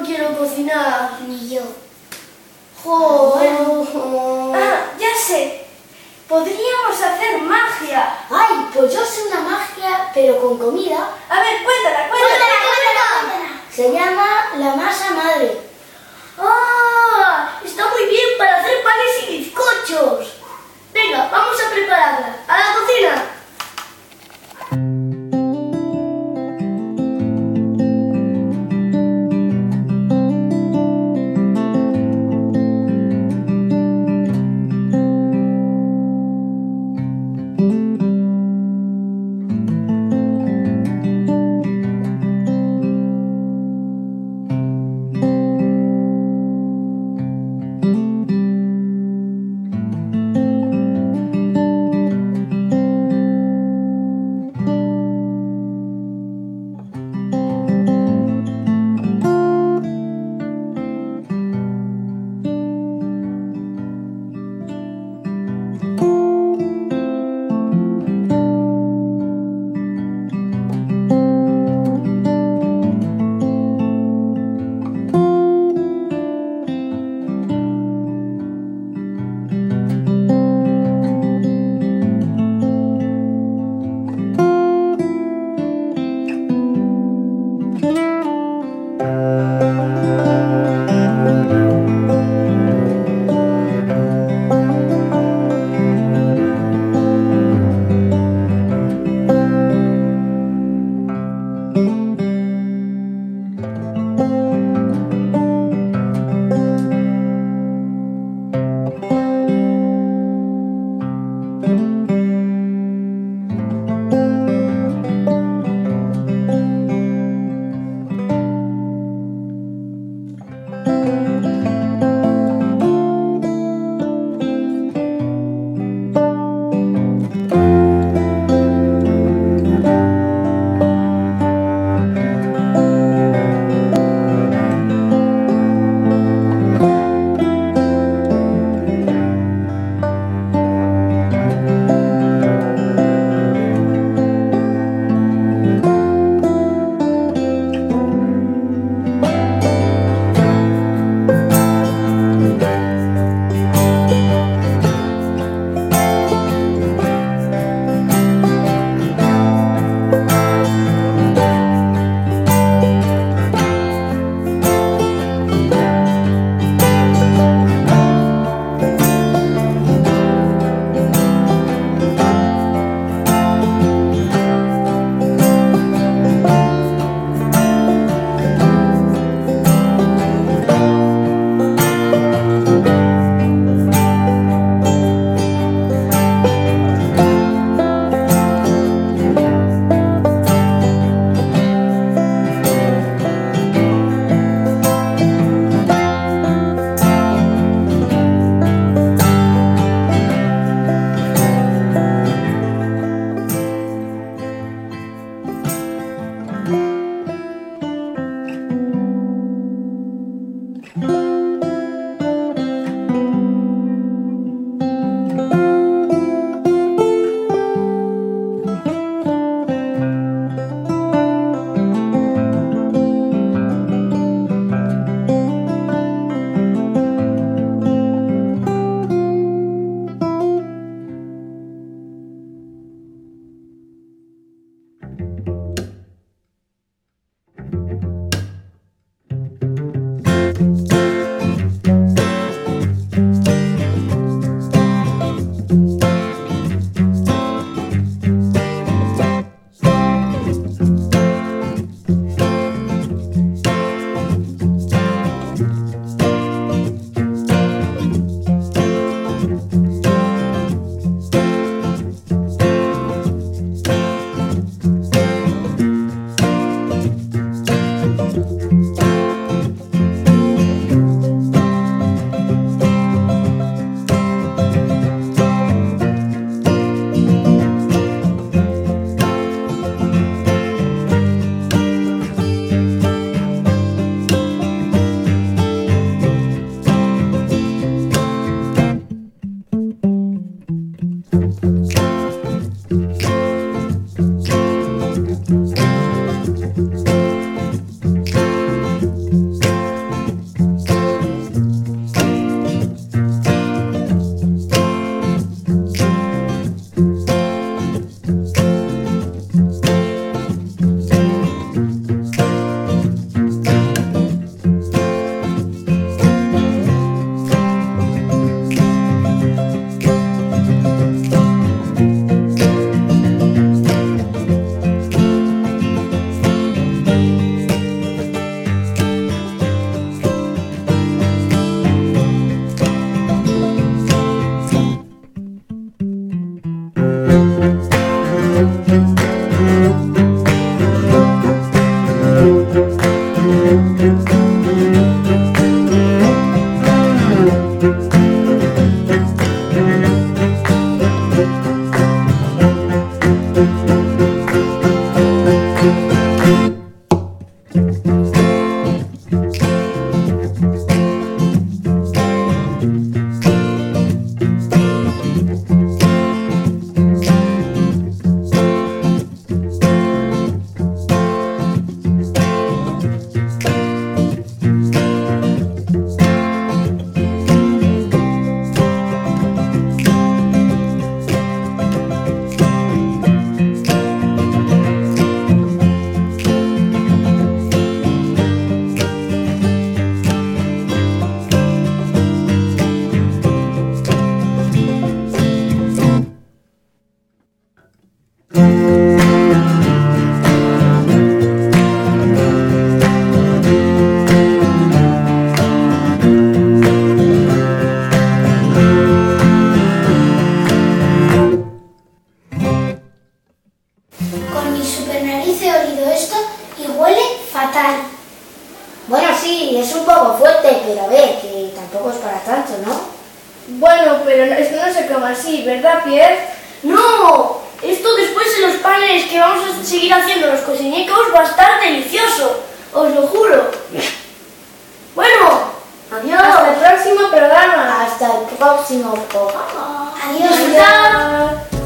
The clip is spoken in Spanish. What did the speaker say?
no quiero cocinar. Ni yo. Jo. Ah, ya sé. Podríamos hacer magia. Ay, pues yo sé una magia, pero con comida. A ver, cuéntala, cuéntala. Cuéntala, cuéntala, cuéntala. Se llama la masa madre. Mi super nariz he olido esto y huele fatal. Bueno, sí, es un poco fuerte, pero a ver, que tampoco es para tanto, ¿no? Bueno, pero no- esto no se come así, ¿verdad, Pierre? ¡No! Esto después en los panes que vamos a seguir haciendo los cociñecos va a estar delicioso. Os lo juro. Bueno, adiós. Hasta el próximo programa. Hasta el próximo programa. Adiós. Adiós.